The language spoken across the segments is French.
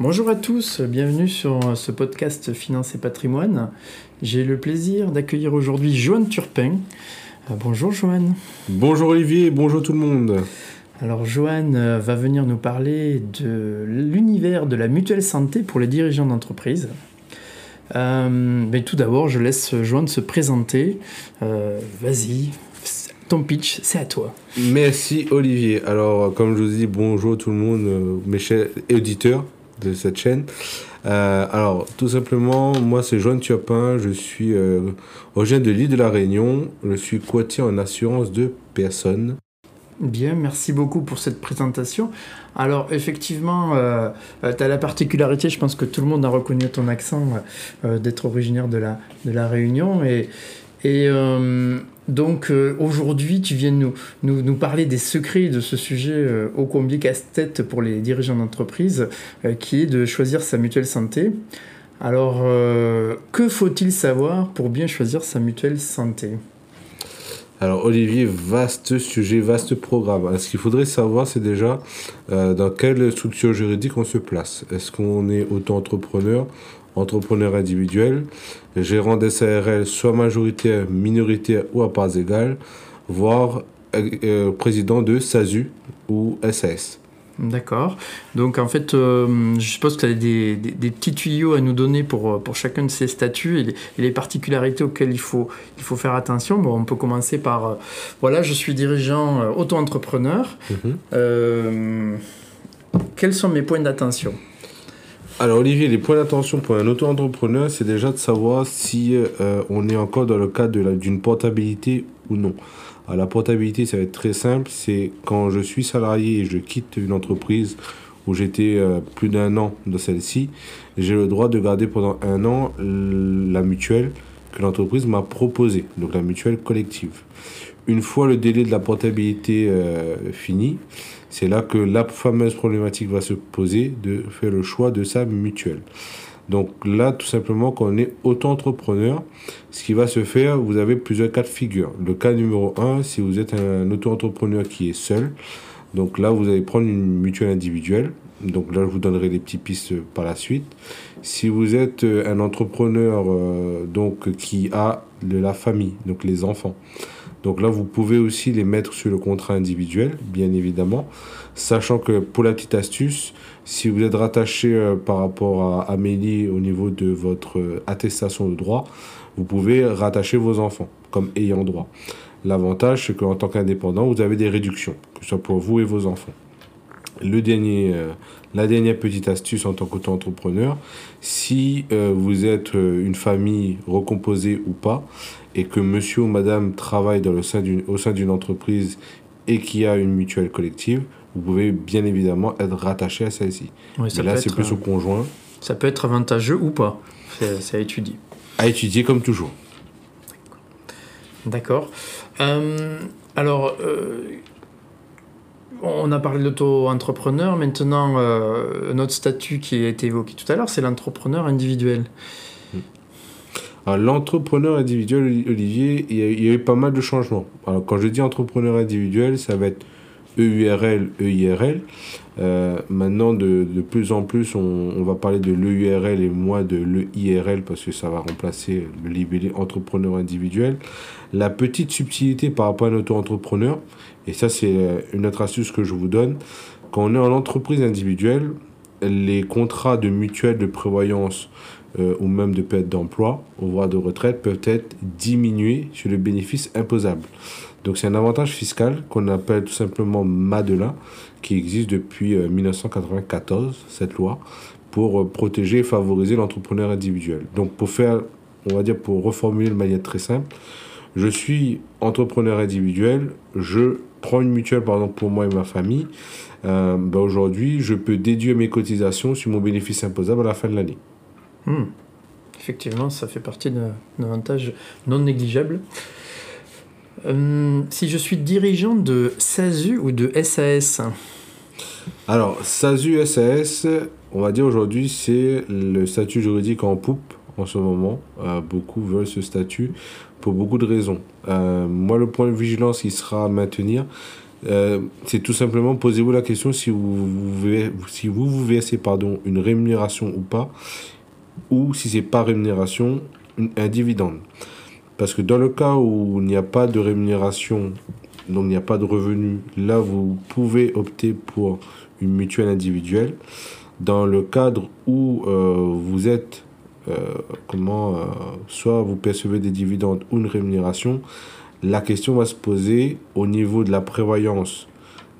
Bonjour à tous, bienvenue sur ce podcast Finance et patrimoine. J'ai le plaisir d'accueillir aujourd'hui Joanne Turpin. Euh, bonjour Joanne. Bonjour Olivier, bonjour tout le monde. Alors Joanne euh, va venir nous parler de l'univers de la mutuelle santé pour les dirigeants d'entreprise. Euh, mais tout d'abord, je laisse Joanne se présenter. Vas-y, ton pitch, c'est à toi. Merci Olivier. Alors, comme je vous dis, bonjour tout le monde, mes chers auditeurs de cette chaîne. Euh, alors, tout simplement, moi, c'est Joanne Thiopin. Je suis euh, originaire de l'île de la Réunion. Je suis courtier en assurance de personnes. Bien, merci beaucoup pour cette présentation. Alors, effectivement, euh, euh, tu as la particularité, je pense que tout le monde a reconnu ton accent, d'être originaire de la, de la Réunion. Et donc euh, aujourd'hui, tu viens nous, nous, nous, parler des secrets de ce sujet euh, ô combien casse-tête pour les dirigeants d'entreprise, euh, qui est de choisir sa mutuelle santé. Alors, que faut-il savoir pour bien choisir sa mutuelle santé? Alors Olivier, vaste sujet, vaste programme. Ce qu'il faudrait savoir, c'est déjà dans quelle structure juridique on se place. Est-ce qu'on est auto-entrepreneur entrepreneur individuel, gérant des SARL soit majoritaire, minoritaire ou à parts égales, voire euh, euh, président de SASU ou SAS. D'accord. Donc en fait, euh, je suppose que tu as des, des, petits tuyaux à nous donner pour, pour chacun de ces statuts et les, particularités auxquelles il faut, il faut faire attention. Bon, on peut commencer par, voilà, je suis dirigeant auto-entrepreneur. Mhm. quels sont mes points d'attention? Alors Olivier, les points d'attention pour un auto-entrepreneur, c'est déjà de savoir si euh, on est encore dans le cadre d'une portabilité ou non. Alors, la portabilité, ça va être très simple, c'est quand je suis salarié et je quitte une entreprise où j'étais euh, plus d'un an dans celle-ci, j'ai le droit de garder pendant un an la mutuelle que l'entreprise m'a proposée, donc la mutuelle collective. Une fois le délai de la portabilité euh, fini, c'est là que la fameuse problématique va se poser de faire le choix de sa mutuelle. Donc là, tout simplement, quand on est auto-entrepreneur, ce qui va se faire, vous avez plusieurs cas de figure. Le cas numéro un, si vous êtes un auto-entrepreneur qui est seul, donc là, vous allez prendre une mutuelle individuelle. Donc là, je vous donnerai des petites pistes par la suite. Si vous êtes un entrepreneur euh, donc qui a de la famille, donc les enfants, donc là, vous pouvez aussi les mettre sur le contrat individuel, bien évidemment, sachant que pour la petite astuce, si vous êtes rattaché euh, par rapport à Amélie au niveau de votre euh, attestation de droit, vous pouvez rattacher vos enfants comme ayant droit. L'avantage, c'est qu'en tant qu'indépendant, vous avez des réductions, que ce soit pour vous et vos enfants. Le dernier, euh, la dernière petite astuce en tant qu'auto-entrepreneur, si vous êtes une famille recomposée ou pas, et que monsieur ou madame travaille dans le sein au sein d'une entreprise et qui a une mutuelle collective, vous pouvez bien évidemment être rattaché à celle-ci. Mais là, c'est plus au euh, conjoint. Ça peut être avantageux ou pas. C'est à étudier. À étudier comme toujours. D'accord. Euh, alors, euh, on a parlé d'auto-entrepreneur. Maintenant, notre statut qui a été évoqué tout à l'heure, c'est l'entrepreneur individuel. L'entrepreneur individuel, Olivier, il y, a, eu pas mal de changements. Alors, quand je dis entrepreneur individuel, ça va être EURL, EIRL. Euh, maintenant, de, plus en plus, on, on va parler de l'EURL et moins de l'EIRL parce que ça va remplacer le libellé entrepreneur individuel. La petite subtilité par rapport à un auto-entrepreneur, et ça, c'est euh, une autre astuce que je vous donne. Quand on est en entreprise individuelle, les contrats de mutuelle de prévoyance euh, ou même de perte d'emploi droit de retraite peuvent être diminués sur le bénéfice imposable. Donc c'est un avantage fiscal qu'on appelle tout simplement Madelin, qui existe depuis 1994, euh, cette loi, pour euh, protéger et favoriser l'entrepreneur individuel. Donc pour faire, on va dire, pour reformuler de manière très simple, je suis entrepreneur individuel, je prends une mutuelle pour moi et ma famille, ben aujourd'hui je peux déduire mes cotisations sur mon bénéfice imposable à la fin de l'année. Hmm. Effectivement, ça fait partie d'un avantage non négligeable. Euh, si je suis dirigeant de SASU ou de SAS Alors, SASU, SAS, on va dire aujourd'hui, c'est le statut juridique en poupe en ce moment. Euh, beaucoup veulent ce statut pour beaucoup de raisons. Euh, moi, le point de vigilance qui sera à maintenir, c'est tout simplement posez-vous la question si vous, vous, si vous, vous versez pardon, une rémunération ou pas, ou si c'est pas rémunération, un dividende. Parce que dans le cas où il n'y a pas de rémunération, donc il n'y a pas de revenu, là vous pouvez opter pour une mutuelle individuelle. Dans le cadre où euh, vous êtes, euh, comment, euh, soit vous percevez des dividendes ou une rémunération, la question va se poser au niveau de la prévoyance.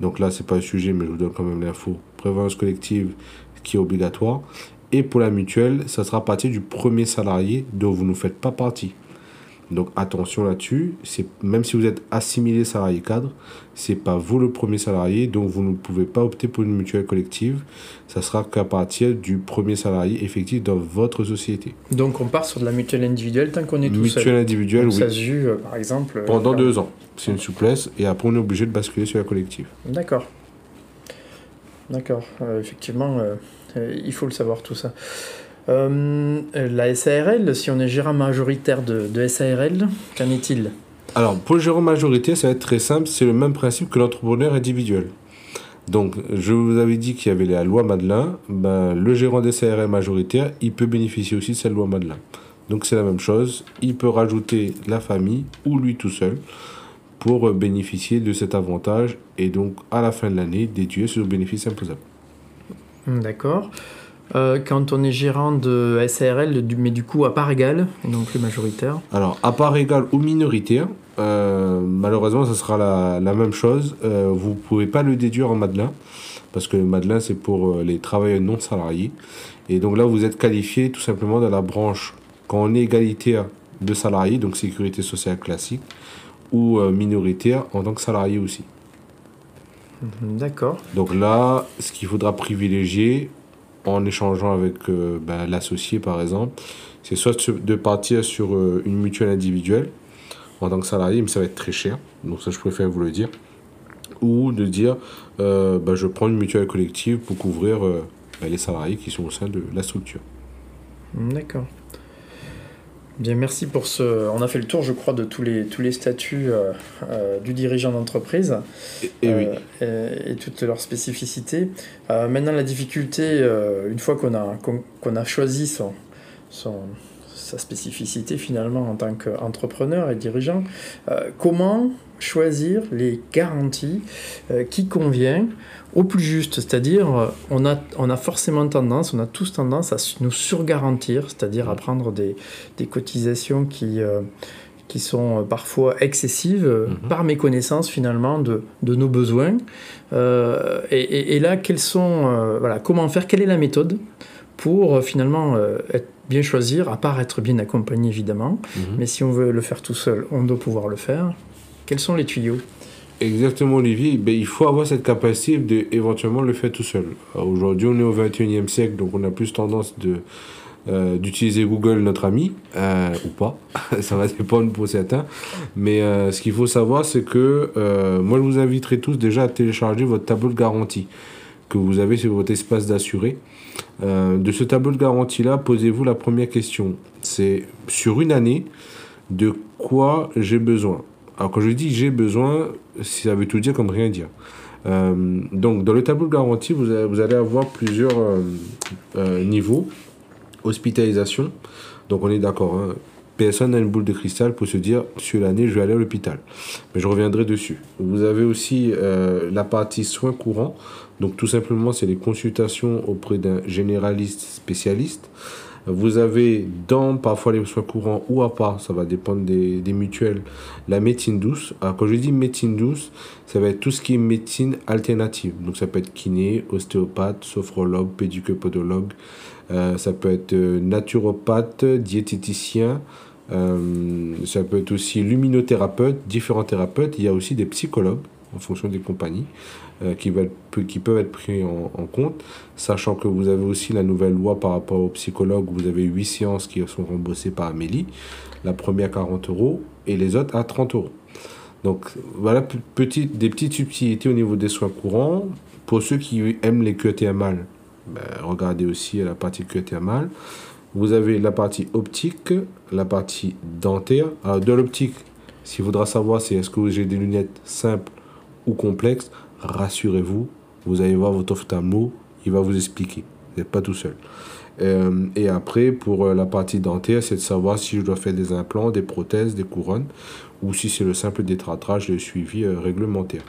Donc là, c'est pas un sujet, mais je vous donne quand même l'info. Prévoyance collective qui est obligatoire. Et pour la mutuelle, ça sera à partir du premier salarié dont vous ne faites pas partie. Donc attention là-dessus, c'est même si vous êtes assimilé salarié cadre, c'est pas vous le premier salarié, donc vous ne pouvez pas opter pour une mutuelle collective. Ça sera qu'à partir du premier salarié effectif dans votre société. Donc on part sur de la mutuelle individuelle tant qu'on est tout mutuelle individuelle, oui. Ça se euh, par exemple. Pendant deux ans, c'est une souplesse, et après on est obligé de basculer sur la collective. D'accord. D'accord. Euh, effectivement, euh, il faut le savoir tout ça. Euh, la SARL, si on est gérant majoritaire de, SARL, qu'en est-il? Alors, pour le gérant majoritaire, ça va être très simple. C'est le même principe que l'entrepreneur individuel. Donc, je vous avais dit qu'il y avait la loi Madelin. Ben, le gérant des SARL majoritaire, il peut bénéficier aussi de cette loi Madelin. Donc, c'est la même chose. Il peut rajouter la famille ou lui tout seul pour bénéficier de cet avantage et donc, à la fin de l'année, déduire le bénéfice imposable. D'accord. Euh, quand on est gérant de SARL, mais du coup à part égale, et non plus majoritaire Alors, à part égale ou minoritaire, euh, malheureusement, ça sera la, même chose. Euh, vous ne pouvez pas le déduire en Madelin, parce que Madelin, c'est pour les travailleurs non salariés. Et donc là, vous êtes qualifié tout simplement dans la branche, quand on est égalitaire de salariés, donc sécurité sociale classique, ou minoritaire en tant que salarié aussi. D'accord. Donc là, ce qu'il faudra privilégier, en échangeant avec euh, ben, l'associé par exemple, c'est soit de partir sur euh, une mutuelle individuelle en tant que salarié, mais ça va être très cher, donc ça je préfère vous le dire, ou de dire euh, ben, je prends une mutuelle collective pour couvrir ben, les salariés qui sont au sein de la structure. D'accord. Bien, merci pour ce. On a fait le tour, je crois, de tous les, tous les statuts euh, euh, du dirigeant d'entreprise et, oui. Euh, et, toutes leurs spécificités. maintenant, la difficulté, une fois qu'on a, qu'on a choisi son, son, sa spécificité finalement en tant qu'entrepreneur et dirigeant, comment choisir les garanties qui conviennent au plus juste, c'est-à-dire euh, on a, on a forcément tendance, on a tous tendance à nous surgarantir, c'est-à-dire à prendre des, des cotisations qui, euh, qui sont parfois excessives mhm. par méconnaissance finalement de, de nos besoins. Euh, et, et, là, quels sont, voilà, comment faire, quelle est la méthode pour finalement être bien choisir, à part être bien accompagné évidemment, mhm. mais si on veut le faire tout seul, on doit pouvoir le faire. Quels sont les tuyaux Exactement, Olivier. Ben, il faut avoir cette capacité de éventuellement le faire tout seul. Aujourd'hui, on est au 21e siècle, donc on a plus tendance de euh, d'utiliser Google, notre ami, euh, ou pas. Ça va dépendre pour certains. Mais euh, ce qu'il faut savoir, c'est que moi, je vous inviterai tous déjà à télécharger votre tableau de garantie que vous avez sur votre espace d'assuré. de ce tableau de garantie-là, posez-vous la première question. C'est sur une année, de quoi j'ai besoin? Alors quand je dis j'ai besoin, ça veut tout dire comme rien dire. Euh, donc dans le tableau de garantie, vous, allez avoir plusieurs euh, euh, niveaux. Hospitalisation, donc on est d'accord. Hein. Personne n'a une boule de cristal pour se dire sur l'année je vais aller à l'hôpital. Mais je reviendrai dessus. Vous avez aussi la partie soins courants. Donc tout simplement c'est les consultations auprès d'un généraliste spécialiste. Vous avez dans parfois les soins courants ou à part, ça va dépendre des, mutuelles, la médecine douce. Alors quand je dis médecine douce, ça va être tout ce qui est médecine alternative. Donc ça peut être kiné, ostéopathe, sophrologue, pédicopodologue. Euh, ça peut être euh, naturopathe, diététicien. Euh, ça peut être aussi luminothérapeute, différents thérapeutes. Il y a aussi des psychologues en fonction des compagnies qui, qui, peuvent être pris en, compte, sachant que vous avez aussi la nouvelle loi par rapport aux psychologues, vous avez 8 séances qui sont remboursées par Amélie, la première 40 euros et les autres à 30 euros. Donc voilà des petites subtilités au niveau des soins courants. Pour ceux qui aiment les queues ben, regardez aussi la partie queue thermale. Vous avez la partie optique, la partie dentaire. De l'optique, s'il faudra savoir c'est est-ce que j'ai des lunettes simples ou complexes, rassurez-vous, vous allez voir votre ophtalmo, il va vous expliquer. Vous n'êtes pas tout seul. Euh, et après, pour euh, la partie dentaire, c'est de savoir si je dois faire des implants, des prothèses, des couronnes, ou si c'est le simple détratrage, le suivi euh, réglementaire.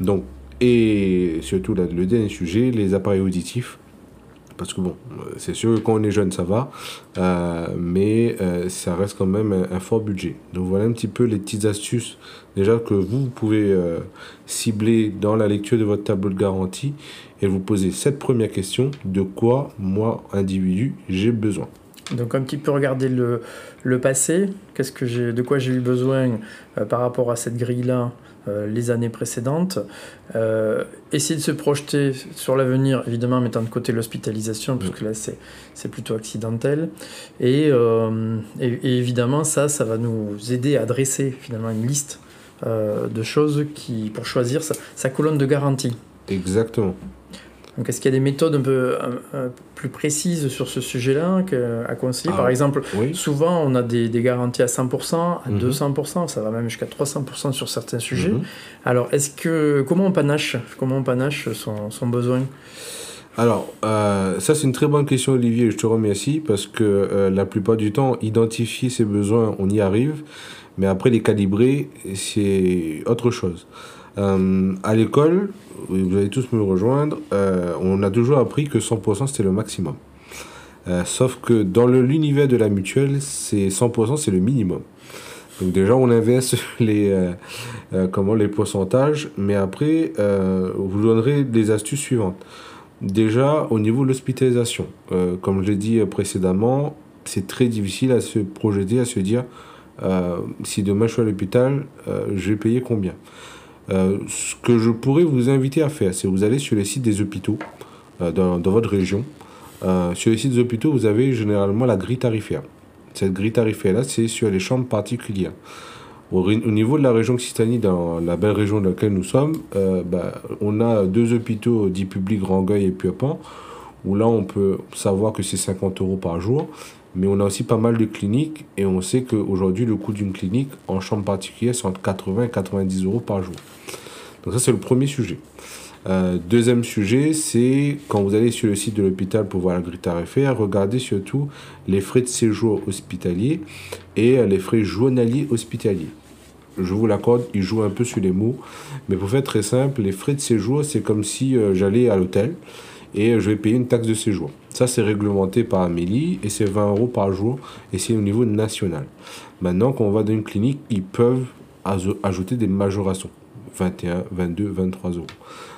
Donc, et surtout le dernier sujet, les appareils auditifs. Parce que bon, c'est sûr que quand on est jeune, ça va, euh, mais euh, ça reste quand même un, fort budget. Donc voilà un petit peu les petites astuces déjà que vous, pouvez euh, cibler dans la lecture de votre tableau de garantie et vous poser cette première question, de quoi moi, individu, j'ai besoin? Donc un petit peu regarder le, le passé, qu'est-ce que j'ai, de quoi j'ai eu besoin par rapport à cette grille-là? euh, les années précédentes. Euh, essayer de se projeter sur l'avenir, évidemment, mettant de côté l'hospitalisation, parce que là, c'est plutôt accidentel. Euh, et, et, évidemment, ça, ça va nous aider à dresser finalement une liste de choses qui, pour choisir sa, sa colonne de garantie. Exactement. Donc, est-ce qu'il y a des méthodes un peu plus précises sur ce sujet-là à conseiller? Ah, Par exemple, souvent, on a des, garanties à 100%, à 200%, mhm. ça va même jusqu'à 300% sur certains sujets. Mhm. Alors, est-ce que comment on panache? Comment on panache son, son besoin? Alors, euh, ça c'est une très bonne question Olivier, je te remercie parce que euh, la plupart du temps, identifier ses besoins, on y arrive, mais après les calibrer, c'est autre chose. Euh, à l'école, vous allez tous me rejoindre, euh, on a toujours appris que 100% c'était le maximum. Euh, sauf que dans l'univers de la mutuelle, c'est 100% c'est le minimum. Donc déjà on inverse les, comment, les pourcentages, mais après vous donnerez des astuces suivantes. Déjà au niveau de l'hospitalisation, comme je l'ai dit précédemment, c'est très difficile à se projeter, à se dire si demain je suis à l'hôpital, je vais payer combien euh, ce que je pourrais vous inviter à faire, c'est vous allez sur les sites des hôpitaux euh, dans, dans, votre région. Euh, sur les sites des hôpitaux, vous avez généralement la grille tarifaire. Cette grille tarifaire-là, c'est sur les chambres particulières. Au, au, niveau de la région Occitanie, dans la belle région dans laquelle nous sommes, bah, on a deux hôpitaux dits publics, Rangueil et Purpan, où là, on peut savoir que c'est 50 euros par jour. Mais on a aussi pas mal de cliniques et on sait qu'aujourd'hui, le coût d'une clinique en chambre particulière, c'est entre 80 et 90 euros par jour. Donc ça, c'est le premier sujet. Euh, deuxième sujet, c'est quand vous allez sur le site de l'hôpital pour voir la grille tarifaire, regardez surtout les frais de séjour hospitalier et les frais journaliers hospitaliers. Je vous l'accorde, ils jouent un peu sur les mots, mais pour faire très simple, les frais de séjour, c'est comme si euh, j'allais à l'hôtel et je vais payer une taxe de séjour. Ça, c'est réglementé par Amélie et c'est 20 euros par jour et c'est au niveau national. Maintenant, quand on va dans une clinique, ils peuvent ajouter des majorations 21, 22, 23 euros.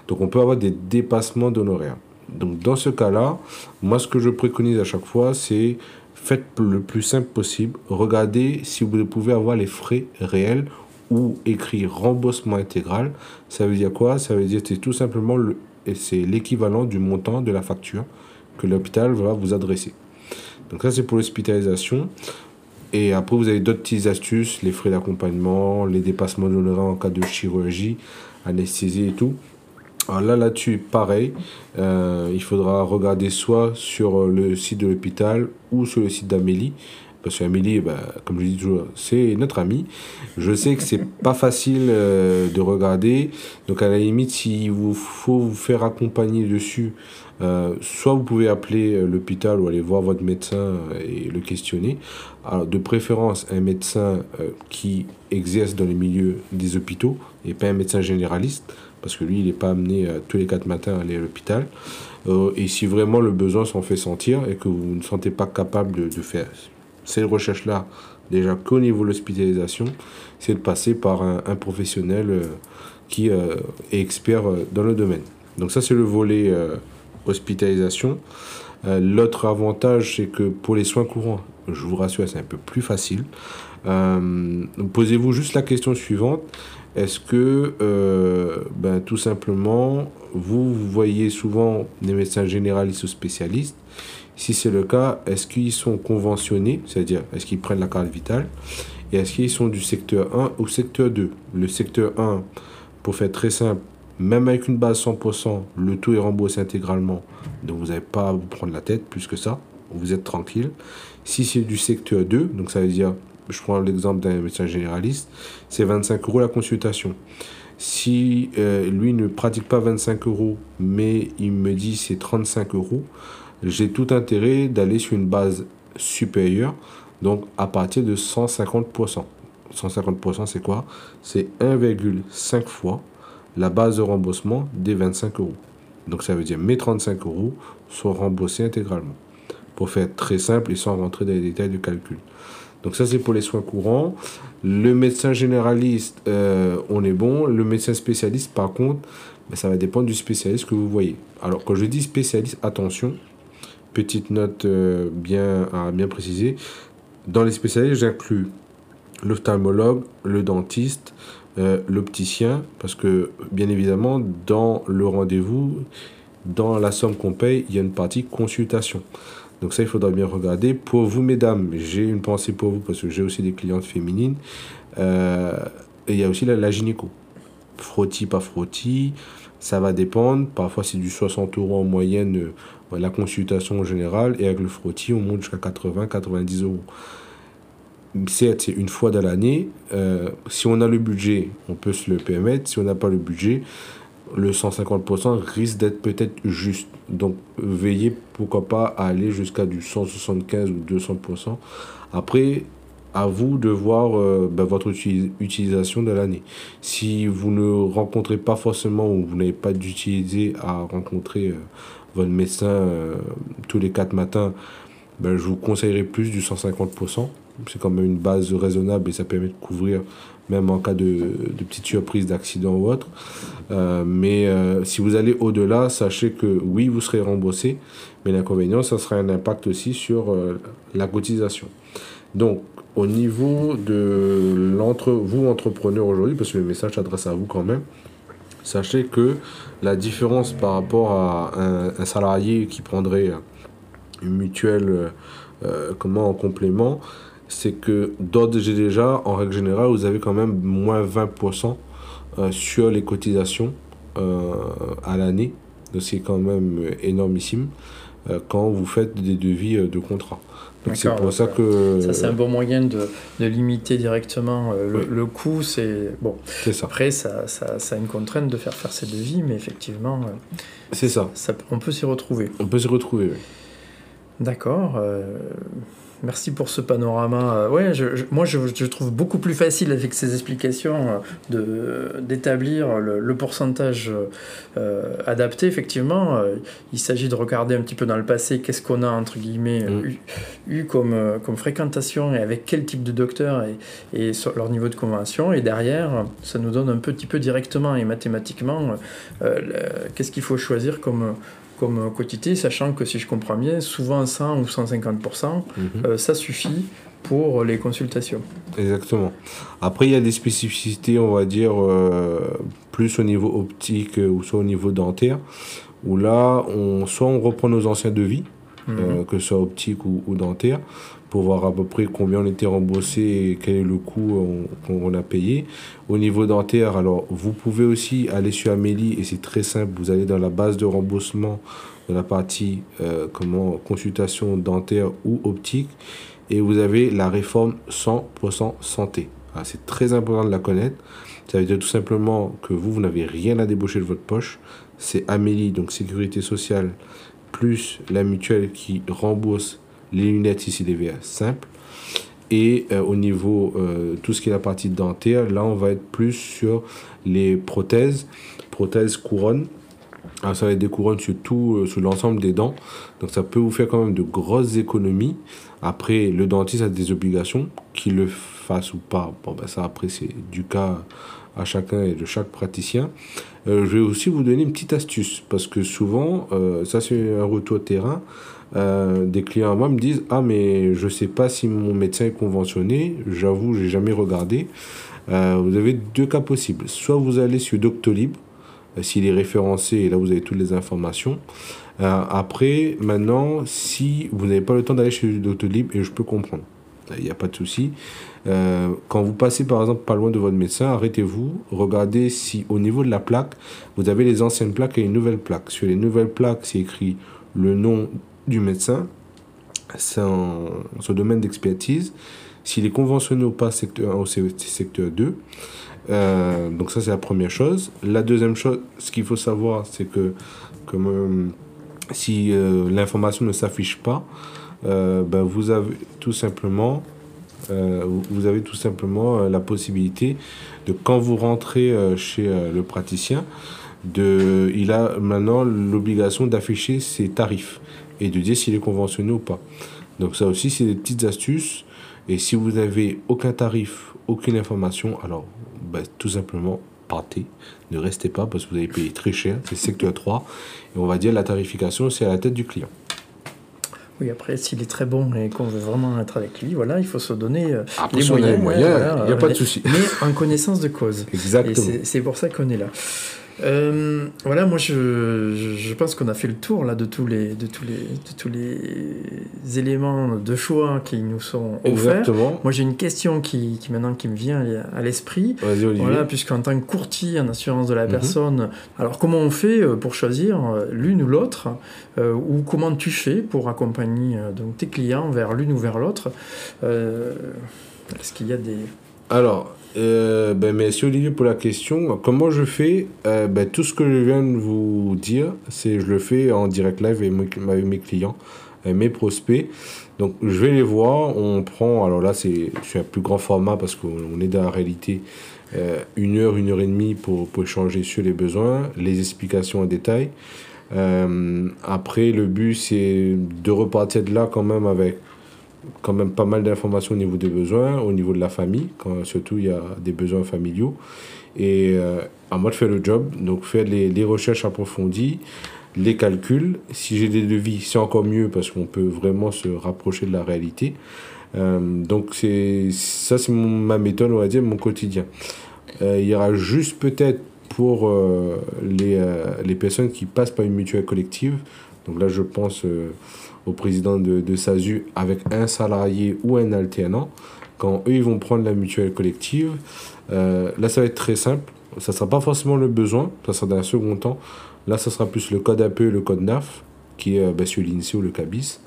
Donc, on peut avoir des dépassements d'honoraires. Donc, dans ce cas-là, moi, ce que je préconise à chaque fois, c'est faites le plus simple possible. Regardez si vous pouvez avoir les frais réels ou écrit remboursement intégral. Ça veut dire quoi? Ça veut dire que c'est tout simplement l'équivalent du montant de la facture que l'hôpital va vous adresser. Donc ça c'est pour l'hospitalisation. Et après vous avez d'autres petites astuces, les frais d'accompagnement, les dépassements d'honoraires en cas de chirurgie, anesthésie et tout. Alors là, là-dessus, pareil, euh, il faudra regarder soit sur le site de l'hôpital ou sur le site d'Amélie. Parce qu'Amélie, bah, comme je dis toujours, c'est notre amie. Je sais que c'est pas facile euh, de regarder. Donc à la limite, s'il vous faut vous faire accompagner dessus, euh, soit vous pouvez appeler euh, l'hôpital ou aller voir votre médecin et le questionner. Alors, de préférence, un médecin qui exerce dans les milieux des hôpitaux et pas un médecin généraliste, parce que lui, il n'est pas amené tous les quatre matins à aller à l'hôpital. et si vraiment le besoin s'en fait sentir et que vous ne sentez pas capable de, de faire ces recherches-là, déjà qu'au niveau de l'hospitalisation, c'est de passer par un, professionnel euh, qui euh, est expert euh, dans le domaine. Donc ça, c'est le volet hospitalisation. L'autre avantage, c'est que pour les soins courants, je vous rassure, c'est un peu plus facile. Posez-vous juste la question suivante. Est-ce que, ben, tout simplement, vous, vous voyez souvent des médecins généralistes ou spécialistes Si c'est le cas, est-ce qu'ils sont conventionnés, c'est-à-dire est-ce qu'ils prennent la carte vitale Et est-ce qu'ils sont du secteur 1 ou secteur 2 Le secteur 1, pour faire très simple, même avec une base 100%, le taux est remboursé intégralement. Donc vous n'avez pas à vous prendre la tête plus que ça. Vous êtes tranquille. Si c'est du secteur 2, donc ça veut dire je prends l'exemple d'un médecin généraliste, c'est 25 euros la consultation. Si euh, lui ne pratique pas 25 euros, mais il me dit c'est 35 euros, j'ai tout intérêt d'aller sur une base supérieure, donc à partir de 150%. 150% c'est quoi? C'est 1,5 fois la base de remboursement des 25 euros. Donc ça veut dire mes 35 euros sont remboursés intégralement. Pour faire très simple et sans rentrer dans les détails du calcul. Donc ça, c'est pour les soins courants. Le médecin généraliste, euh, on est bon. Le médecin spécialiste, par contre, ben, ça va dépendre du spécialiste que vous voyez. Alors, quand je dis spécialiste, attention, petite note euh, bien, à. Dans les spécialistes, j'inclus l'ophtalmologue, le dentiste, euh, l'opticien, parce que bien évidemment, dans le rendez-vous, dans la somme qu'on paye, il y a une partie consultation. Donc ça, il faudra bien regarder. Pour vous, mesdames, j'ai une pensée pour vous parce que j'ai aussi des clientes féminines. Euh, et il y a aussi la, gynéco. Frottis, pas frottis, ça va dépendre. Parfois, c'est du 60 euros en moyenne la consultation en général. Et avec le frottis, on monte jusqu'à 80, 90 euros. Certes, c'est une fois dans l'année. Euh, si on a le budget, on peut se le permettre. Si on n'a pas le budget, le 150% risque d'être peut-être juste. Donc, veillez pourquoi pas à aller jusqu'à du 175 ou 200%. Après, à vous de voir euh, ben, votre utilisation de l'année. Si vous ne rencontrez pas forcément ou vous n'avez pas d'utiliser à rencontrer euh, votre médecin euh, tous les 4 matins, ben, je vous conseillerais plus du 150%. C'est quand même une base raisonnable et ça permet de couvrir même en cas de, de petite surprise, d'accident ou autre. Euh, mais euh, si vous allez au-delà, sachez que oui, vous serez remboursé, mais l'inconvénient, ça sera un impact aussi sur la cotisation. Donc, au niveau de l'entre vous, entrepreneur aujourd'hui, parce que le message s'adresse à vous quand même, sachez que la différence par rapport à un, salarié qui prendrait une mutuelle comment en complément, c'est que d'ordre déjà, en règle générale, vous avez quand même moins 20% euh, sur les cotisations euh, à l'année. Donc c'est quand même énormissime euh, quand vous faites des devis de contrat. Donc c'est pour ça que... Ça c'est un bon moyen de, de limiter directement le, coût. C'est bon. Ça. Après ça, ça, ça, a une contrainte de faire faire ces devis, mais effectivement... c'est ça. ça. On peut s'y retrouver. On peut s'y retrouver, oui. D'accord. Merci pour ce panorama. Euh, ouais, je, moi je, je, trouve beaucoup plus facile avec ces explications euh, de d'établir le, pourcentage euh, adapté. Effectivement, il s'agit de regarder un petit peu dans le passé qu'est-ce qu'on a entre guillemets mm. eu, comme, comme fréquentation et avec quel type de docteur et, et sur leur niveau de convention. Et derrière, ça nous donne un petit peu directement et mathématiquement qu'est-ce qu'il faut choisir comme comme quantité, sachant que si je comprends bien, souvent 100 ou 150%, mhm. euh, ça suffit pour les consultations. Exactement. Après, il y a des spécificités, on va dire, euh, plus au niveau optique ou soit au niveau dentaire, où là, on, soit on reprend nos anciens devis, mhm. euh, que ce soit optique ou, ou dentaire, pour voir à peu près combien on était remboursé et quel est le coût qu'on a payé. Au niveau dentaire, alors vous pouvez aussi aller sur Amélie et c'est très simple, vous allez dans la base de remboursement de la partie euh, comment consultation dentaire ou optique et vous avez la réforme 100% santé. Ah, c'est très important de la connaître. Ça veut dire tout simplement que vous, vous n'avez rien à débaucher de votre poche. C'est Amélie, donc sécurité sociale, plus la mutuelle qui rembourse les lunettes ici des verres simples. Et euh, au niveau euh, tout ce qui est la partie dentaire, là on va être plus sur les prothèses, prothèses couronnes. Alors ça va être des couronnes sur tout, euh, sur l'ensemble des dents. Donc ça peut vous faire quand même de grosses économies. Après, le dentiste a des obligations, qu'il le fasse ou pas. Bon ben ça après c'est du cas à chacun et de chaque praticien. je vais aussi vous donner une petite astuce parce que souvent, ça c'est un retour terrain. Euh, des clients à moi me disent Ah, mais je sais pas si mon médecin est conventionné, j'avoue, j'ai jamais regardé. Euh, vous avez deux cas possibles. Soit vous allez sur Doctolib, euh, s'il est référencé, et là vous avez toutes les informations. après, maintenant, si vous n'avez pas le temps d'aller chez Doctolib, et je peux comprendre, il n'y a pas de souci. quand vous passez par exemple pas loin de votre médecin, arrêtez-vous, regardez si au niveau de la plaque, vous avez les anciennes plaques et les nouvelles plaques. Sur les nouvelles plaques, c'est écrit le nom du médecin, c'est son domaine d'expertise, s'il est conventionné ou pas secteur 1 ou secteur 2. Euh, donc ça c'est la première chose. La deuxième chose, ce qu'il faut savoir, c'est que comme, euh, si euh, l'information ne s'affiche pas, ben, vous avez tout simplement vous avez tout simplement la possibilité de quand vous rentrez chez le praticien, de, il a maintenant l'obligation d'afficher ses tarifs et de dire s'il est conventionné ou pas. Donc ça aussi, c'est des petites astuces. Et si vous n'avez aucun tarif, aucune information, alors ben, tout simplement partez. Ne restez pas parce que vous avez payé très cher. C'est secteur 3. Et on va dire la tarification, c'est à la tête du client. Oui, après, s'il est très bon et qu'on veut vraiment être avec lui, voilà, il faut se donner euh, les moyens. il n'y a pas de souci. Mais en connaissance de cause. Exactement. Et c'est pour ça qu'on est là. Euh, voilà, moi je, je, pense qu'on a fait le tour là de tous les de tous les de tous les éléments de choix qui nous sont offerts. Exactement. Moi j'ai une question qui, qui, maintenant qui me vient à l'esprit. Voilà, puisqu'en tant que courtier en assurance de la mhm. personne, alors comment on fait euh, pour choisir euh, l'une ou l'autre, ou comment tu fais pour accompagner donc tes clients vers l'une ou vers l'autre Est-ce qu'il y a des alors, euh, ben, merci Olivier pour la question. Comment je fais euh, ben, Tout ce que je viens de vous dire, c'est je le fais en direct live avec mes clients, mes prospects. Donc je vais les voir, on prend, alors là c'est un plus grand format parce qu'on est dans la réalité, euh, une heure, une heure et demie pour, pour échanger sur les besoins, les explications en détail. après le but c'est de repartir de là quand même avec quand même pas mal d'informations au niveau des besoins, au niveau de la famille, quand surtout il y a des besoins familiaux. Et euh, à moi de faire le job, donc faire les, les recherches approfondies, les calculs. Si j'ai des devis, c'est encore mieux parce qu'on peut vraiment se rapprocher de la réalité. Euh, donc c'est ça, c'est ma méthode, on va dire, mon quotidien. Euh, il y aura juste peut-être pour les, les personnes qui passent par une mutuelle collective. Donc là, je pense au président de, de SASU avec un salarié ou un alternant, quand eux ils vont prendre la mutuelle collective, euh, là ça va être très simple. Ça ne sera pas forcément le besoin, ça sera dans un second temps. Là, ça sera plus le code APE et le code NAF, qui est euh, ben, sur l'INSEE ou le CABIS.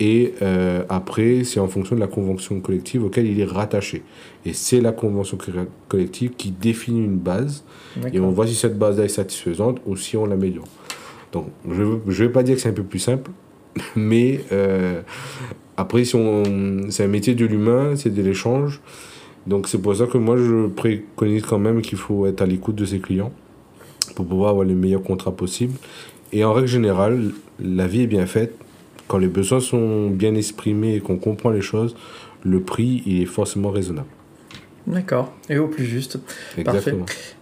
Et euh, après, c'est en fonction de la convention collective auquel il est rattaché. Et c'est la convention collective qui définit une base. Et on voit si cette base-là est satisfaisante ou si on l'améliore. Donc, je ne vais pas dire que c'est un peu plus simple, Mais euh, après, si c'est un métier de l'humain, c'est de l'échange. Donc c'est pour ça que moi, je préconise quand même qu'il faut être à l'écoute de ses clients pour pouvoir avoir les meilleurs contrats possibles. Et en règle générale, la vie est bien faite. Quand les besoins sont bien exprimés et qu'on comprend les choses, le prix il est forcément raisonnable. D'accord, et au plus juste. Parfait.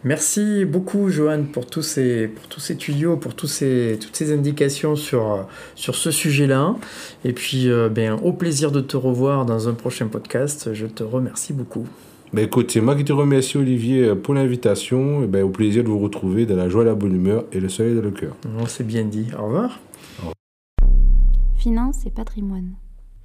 Merci beaucoup, Johan, pour tous ces, pour tous ces tuyaux, pour tous ces, toutes ces indications sur, sur ce sujet-là. Et puis, euh, ben, au plaisir de te revoir dans un prochain podcast. Je te remercie beaucoup. Ben écoute, c'est moi qui te remercie, Olivier, pour l'invitation. Ben, au plaisir de vous retrouver dans la joie, la bonne humeur et le soleil dans le cœur. On s'est bien dit. Au revoir. Au revoir. Finance et patrimoine.